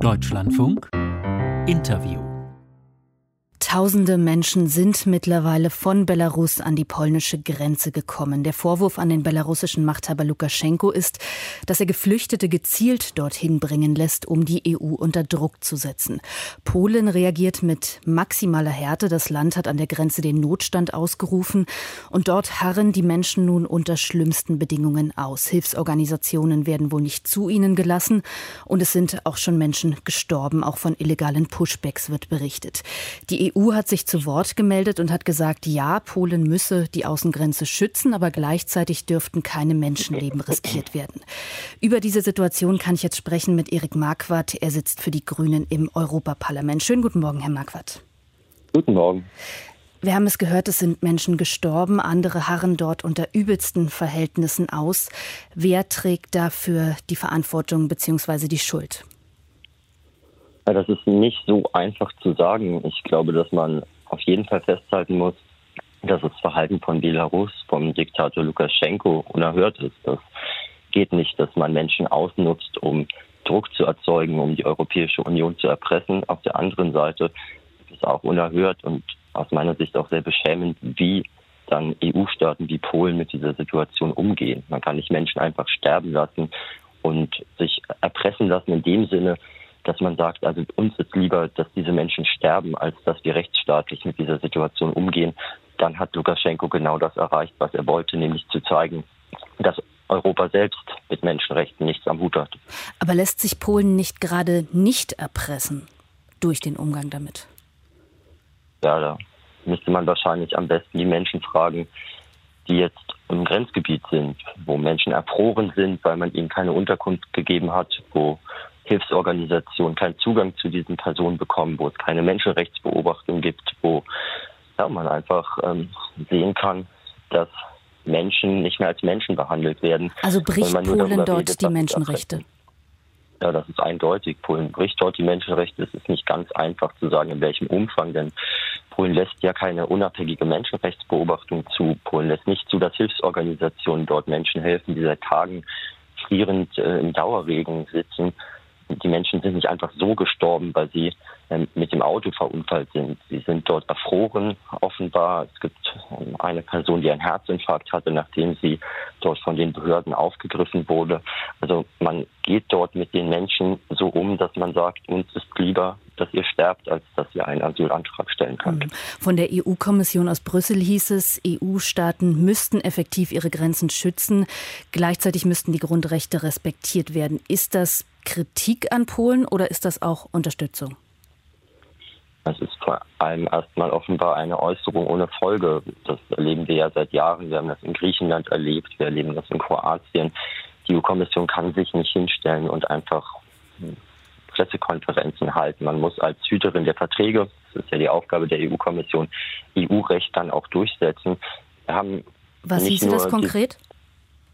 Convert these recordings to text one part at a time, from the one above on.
Deutschlandfunk. Interview Tausende Menschen sind mittlerweile von Belarus an die polnische Grenze gekommen. Der Vorwurf an den belarussischen Machthaber Lukaschenko ist, dass er Geflüchtete gezielt dorthin bringen lässt, um die EU unter Druck zu setzen. Polen reagiert mit maximaler Härte. Das Land hat an der Grenze den Notstand ausgerufen und dort harren die Menschen nun unter schlimmsten Bedingungen aus. Hilfsorganisationen werden wohl nicht zu ihnen gelassen und es sind auch schon Menschen gestorben. Auch von illegalen Pushbacks wird berichtet. Die EU EU hat sich zu Wort gemeldet und hat gesagt, ja, Polen müsse die Außengrenze schützen, aber gleichzeitig dürften keine Menschenleben riskiert werden. Über diese Situation kann ich jetzt sprechen mit Erik Marquardt. Er sitzt für die Grünen im Europaparlament. Schönen guten Morgen, Herr Marquardt. Guten Morgen. Wir haben es gehört, es sind Menschen gestorben, andere harren dort unter übelsten Verhältnissen aus. Wer trägt dafür die Verantwortung bzw. die Schuld? Ja, das ist nicht so einfach zu sagen. Ich glaube, dass man auf jeden Fall festhalten muss, dass das Verhalten von Belarus, vom Diktator Lukaschenko, unerhört ist. Das geht nicht, dass man Menschen ausnutzt, um Druck zu erzeugen, um die Europäische Union zu erpressen. Auf der anderen Seite ist es auch unerhört und aus meiner Sicht auch sehr beschämend, wie dann EU-Staaten wie Polen mit dieser Situation umgehen. Man kann nicht Menschen einfach sterben lassen und sich erpressen lassen in dem Sinne, dass man sagt, also uns ist lieber, dass diese Menschen sterben, als dass wir rechtsstaatlich mit dieser Situation umgehen, dann hat Lukaschenko genau das erreicht, was er wollte, nämlich zu zeigen, dass Europa selbst mit Menschenrechten nichts am Hut hat. Aber lässt sich Polen nicht gerade nicht erpressen durch den Umgang damit? Ja, da müsste man wahrscheinlich am besten die Menschen fragen, die jetzt im Grenzgebiet sind, wo Menschen erfroren sind, weil man ihnen keine Unterkunft gegeben hat, wo Hilfsorganisationen keinen Zugang zu diesen Personen bekommen, wo es keine Menschenrechtsbeobachtung gibt, wo ja, man einfach ähm, sehen kann, dass Menschen nicht mehr als Menschen behandelt werden. Also bricht Polen dort redet, die Menschenrechte? Ja, das ist eindeutig. Polen bricht dort die Menschenrechte. Es ist nicht ganz einfach zu sagen, in welchem Umfang, denn Polen lässt ja keine unabhängige Menschenrechtsbeobachtung zu. Polen lässt nicht zu, dass Hilfsorganisationen dort Menschen helfen, die seit Tagen frierend äh, im Dauerregen sitzen die Menschen sind nicht einfach so gestorben, weil sie ähm, mit dem Auto verunfallt sind. Sie sind dort erfroren, offenbar. Es gibt ähm, eine Person, die einen Herzinfarkt hatte, nachdem sie dort von den Behörden aufgegriffen wurde. Also man geht dort mit den Menschen so um, dass man sagt, uns ist lieber, dass ihr sterbt, als dass ihr einen Asylantrag stellen könnt. Mhm. Von der EU-Kommission aus Brüssel hieß es, EU-Staaten müssten effektiv ihre Grenzen schützen. Gleichzeitig müssten die Grundrechte respektiert werden. Ist das Kritik an Polen oder ist das auch Unterstützung? Das ist vor allem erstmal offenbar eine Äußerung ohne Folge. Das erleben wir ja seit Jahren. Wir haben das in Griechenland erlebt, wir erleben das in Kroatien. Die EU-Kommission kann sich nicht hinstellen und einfach Pressekonferenzen halten. Man muss als Hüterin der Verträge, das ist ja die Aufgabe der EU-Kommission, EU-Recht dann auch durchsetzen. Wir haben Was hieß das konkret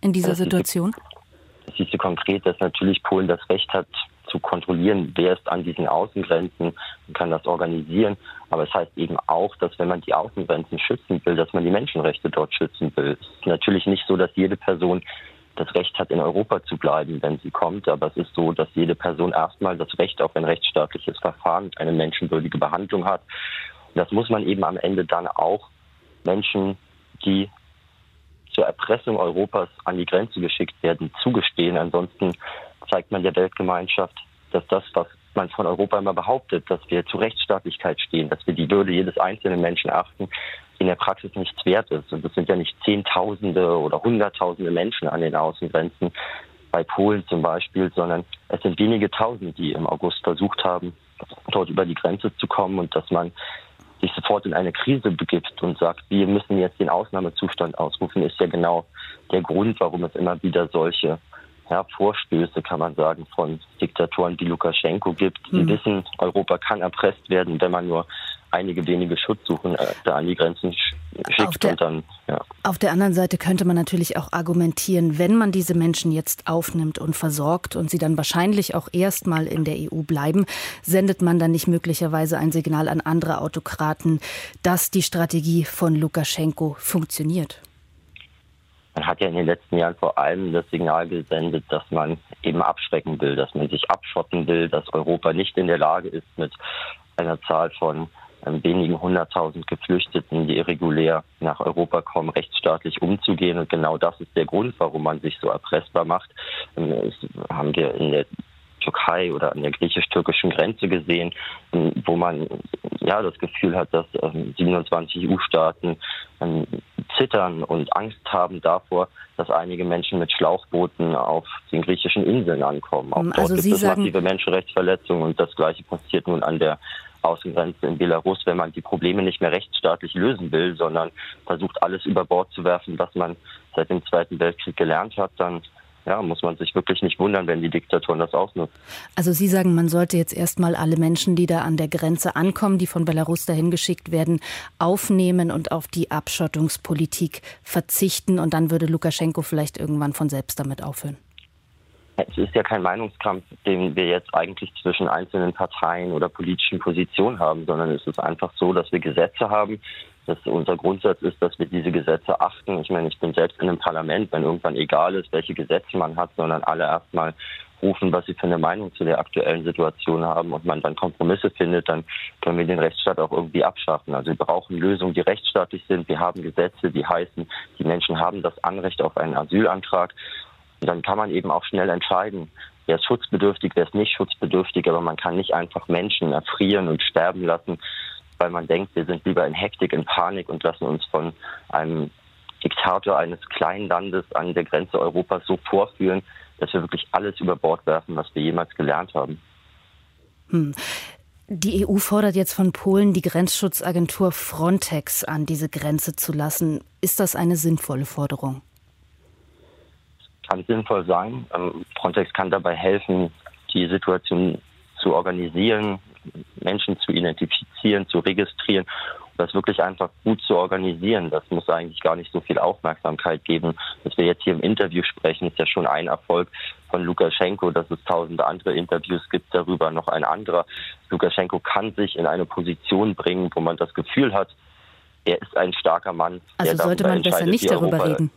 in dieser Situation? Das hieße konkret, dass natürlich Polen das Recht hat, zu kontrollieren, wer ist an diesen Außengrenzen und kann das organisieren. Aber es heißt eben auch, dass wenn man die Außengrenzen schützen will, dass man die Menschenrechte dort schützen will. Es ist natürlich nicht so, dass jede Person das Recht hat, in Europa zu bleiben, wenn sie kommt. Aber es ist so, dass jede Person erstmal das Recht auf ein rechtsstaatliches Verfahren, eine menschenwürdige Behandlung hat. Und das muss man eben am Ende dann auch Menschen, die zur Erpressung Europas an die Grenze geschickt werden, zugestehen. Ansonsten zeigt man der Weltgemeinschaft, dass das, was man von Europa immer behauptet, dass wir zur Rechtsstaatlichkeit stehen, dass wir die Würde jedes einzelnen Menschen achten, in der Praxis nichts wert ist. Und es sind ja nicht Zehntausende oder Hunderttausende Menschen an den Außengrenzen, bei Polen zum Beispiel, sondern es sind wenige Tausend, die im August versucht haben, dort über die Grenze zu kommen und dass man sich sofort in eine Krise begibt und sagt, wir müssen jetzt den Ausnahmezustand ausrufen, ist ja genau der Grund, warum es immer wieder solche ja, Vorstöße, kann man sagen, von Diktatoren wie Lukaschenko gibt. Die mhm. wissen, Europa kann erpresst werden, wenn man nur einige wenige Schutzsuchen äh, da an die Grenzen schickt und dann, ja. Auf der anderen Seite könnte man natürlich auch argumentieren, wenn man diese Menschen jetzt aufnimmt und versorgt und sie dann wahrscheinlich auch erstmal in der EU bleiben, sendet man dann nicht möglicherweise ein Signal an andere Autokraten, dass die Strategie von Lukaschenko funktioniert? man hat ja in den letzten Jahren vor allem das Signal gesendet, dass man eben abschrecken will, dass man sich abschotten will, dass Europa nicht in der Lage ist, mit einer Zahl von wenigen hunderttausend Geflüchteten, die irregulär nach Europa kommen, rechtsstaatlich umzugehen. Und genau das ist der Grund, warum man sich so erpressbar macht. Ähm, das haben wir in der Türkei oder an der griechisch-türkischen Grenze gesehen, ähm, wo man ja das Gefühl hat, dass 27 EU-Staaten zittern und Angst haben davor, dass einige Menschen mit Schlauchbooten auf den griechischen Inseln ankommen. Auch dort also gibt Sie es massive Menschenrechtsverletzungen und das Gleiche passiert nun an der Außengrenze in Belarus, wenn man die Probleme nicht mehr rechtsstaatlich lösen will, sondern versucht, alles über Bord zu werfen, was man seit dem Zweiten Weltkrieg gelernt hat, dann ja, muss man sich wirklich nicht wundern, wenn die Diktatoren das ausnutzen. Also Sie sagen, man sollte jetzt erstmal alle Menschen, die da an der Grenze ankommen, die von Belarus dahin geschickt werden, aufnehmen und auf die Abschottungspolitik verzichten und dann würde Lukaschenko vielleicht irgendwann von selbst damit aufhören. Es ist ja kein Meinungskampf, den wir jetzt eigentlich zwischen einzelnen Parteien oder politischen Positionen haben, sondern es ist einfach so, dass wir Gesetze haben, dass unser Grundsatz ist, dass wir diese Gesetze achten. Ich meine, ich bin selbst in einem Parlament, wenn irgendwann egal ist, welche Gesetze man hat, sondern alle erstmal rufen, was sie für eine Meinung zu der aktuellen Situation haben und man dann Kompromisse findet, dann können wir den Rechtsstaat auch irgendwie abschaffen. Also wir brauchen Lösungen, die rechtsstaatlich sind. Wir haben Gesetze, die heißen, die Menschen haben das Anrecht auf einen Asylantrag dann kann man eben auch schnell entscheiden, wer ist schutzbedürftig, wer ist nicht schutzbedürftig, aber man kann nicht einfach Menschen erfrieren und sterben lassen, weil man denkt, wir sind lieber in Hektik, in Panik und lassen uns von einem Diktator eines kleinen Landes an der Grenze Europas so vorführen, dass wir wirklich alles über Bord werfen, was wir jemals gelernt haben. Hm. Die EU fordert jetzt von Polen, die Grenzschutzagentur Frontex an diese Grenze zu lassen. Ist das eine sinnvolle Forderung? Kann sinnvoll sein. Ähm, Frontex kann dabei helfen, die Situation zu organisieren, Menschen zu identifizieren, zu registrieren das wirklich einfach gut zu organisieren. Das muss eigentlich gar nicht so viel Aufmerksamkeit geben. Dass wir jetzt hier im Interview sprechen, ist ja schon ein Erfolg von Lukaschenko, dass es tausende andere Interviews gibt, darüber noch ein anderer. Lukaschenko kann sich in eine Position bringen, wo man das Gefühl hat, er ist ein starker Mann. Also sollte man besser nicht darüber reden.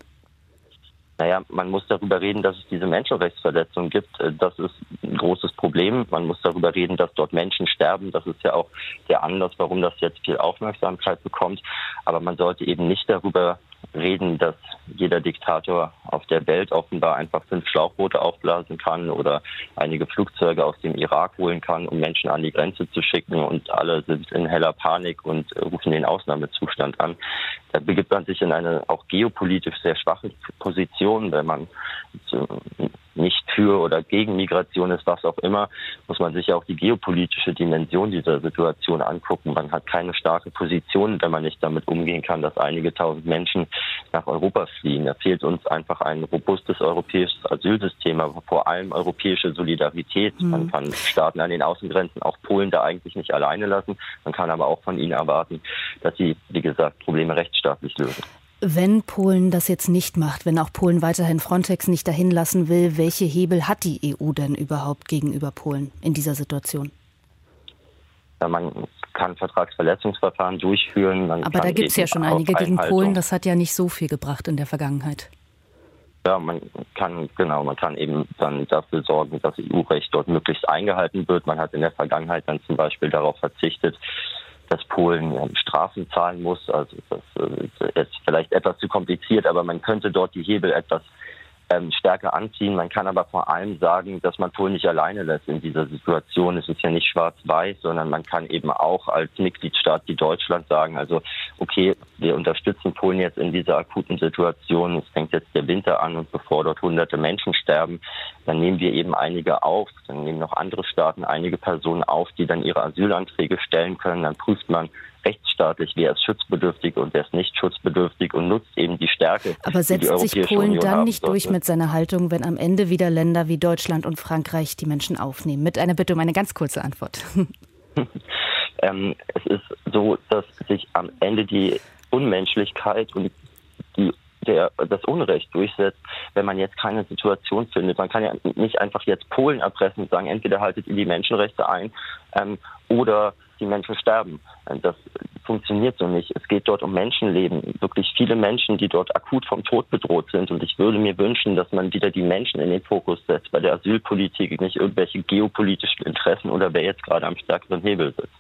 Naja, man muss darüber reden, dass es diese Menschenrechtsverletzungen gibt. Äh, das ist ein großes Problem. Man muss darüber reden, dass dort Menschen sterben. Das ist ja auch der Anlass, warum das jetzt viel Aufmerksamkeit bekommt. Aber man sollte eben nicht darüber reden, dass jeder Diktator auf der Welt offenbar einfach fünf Schlauchboote aufblasen kann oder einige Flugzeuge aus dem Irak holen kann, um Menschen an die Grenze zu schicken und alle sind in heller Panik und rufen den Ausnahmezustand an. Da begibt man sich in eine auch geopolitisch sehr schwache Position, wenn man nicht für oder gegen Migration ist, was auch immer, muss man sich auch die geopolitische Dimension dieser Situation angucken. Man hat keine starke Position, wenn man nicht damit umgehen kann, dass einige tausend Menschen nach Europa fliehen. Da fehlt uns einfach ein robustes europäisches Asylsystem, aber vor allem europäische Solidarität. Mhm. Man kann Staaten an den Außengrenzen, auch Polen, da eigentlich nicht alleine lassen. Man kann aber auch von ihnen erwarten, dass sie, wie gesagt, Probleme rechtsstaatlich lösen. Wenn Polen das jetzt nicht macht, wenn auch Polen weiterhin Frontex nicht dahin lassen will, welche Hebel hat die EU denn überhaupt gegenüber Polen in dieser Situation? Ja, man kann Vertragsverletzungsverfahren durchführen. Aber da gibt es ja schon einige gegen Polen. Das hat ja nicht so viel gebracht in der Vergangenheit. Ja, man kann, genau, man kann eben dann dafür sorgen, dass EU-Recht dort möglichst eingehalten wird. Man hat in der Vergangenheit dann zum Beispiel darauf verzichtet, dass Polen Strafen zahlen muss. Also das äh, ist vielleicht etwas zu kompliziert, aber man könnte dort die Hebel etwas ähm, stärker anziehen. Man kann aber vor allem sagen, dass man Polen nicht alleine lässt in dieser Situation. Es ist ja nicht schwarz-weiß, sondern man kann eben auch als Mitgliedstaat wie Deutschland sagen, also okay, wir unterstützen Polen jetzt in dieser akuten Situation. Es fängt jetzt der Winter an und bevor dort hunderte Menschen sterben, dann nehmen wir eben einige auf. Dann nehmen noch andere Staaten einige Personen auf, die dann ihre Asylanträge stellen können. Dann prüft man, rechtsstaatlich, wer ist schutzbedürftig und wer ist nicht schutzbedürftig und nutzt eben die Stärke. Aber setzt die sich Polen Union dann nicht durch mit seiner Haltung, wenn am Ende wieder Länder wie Deutschland und Frankreich die Menschen aufnehmen? Mit einer Bitte um eine ganz kurze Antwort. ähm, es ist so, dass sich am Ende die Unmenschlichkeit und die der, das Unrecht durchsetzt, wenn man jetzt keine Situation findet. Man kann ja nicht einfach jetzt Polen erpressen und sagen, entweder haltet ihr die Menschenrechte ein ähm, oder die Menschen sterben. Das funktioniert so nicht. Es geht dort um Menschenleben, wirklich viele Menschen, die dort akut vom Tod bedroht sind. Und ich würde mir wünschen, dass man wieder die Menschen in den Fokus setzt bei der Asylpolitik, nicht irgendwelche geopolitischen Interessen oder wer jetzt gerade am stärkeren Hebel sitzt.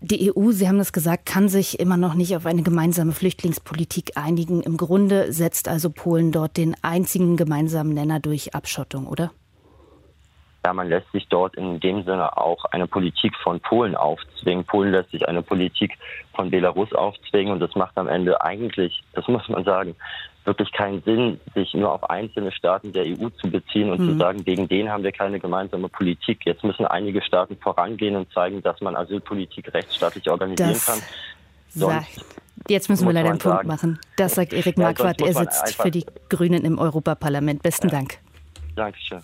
Die EU, Sie haben das gesagt, kann sich immer noch nicht auf eine gemeinsame Flüchtlingspolitik einigen. Im Grunde setzt also Polen dort den einzigen gemeinsamen Nenner durch Abschottung, oder? Ja, man lässt sich dort in dem Sinne auch eine Politik von Polen aufzwingen. Polen lässt sich eine Politik von Belarus aufzwingen und das macht am Ende eigentlich, das muss man sagen, wirklich keinen Sinn, sich nur auf einzelne Staaten der EU zu beziehen und mhm. zu sagen, gegen den haben wir keine gemeinsame Politik. Jetzt müssen einige Staaten vorangehen und zeigen, dass man Asylpolitik rechtsstaatlich organisieren das kann. Sonst Jetzt müssen wir leider einen Punkt machen. Das sagt Erik Marquardt. er sitzt für die Grünen im Europaparlament. Besten ja. Dank. Dankeschön.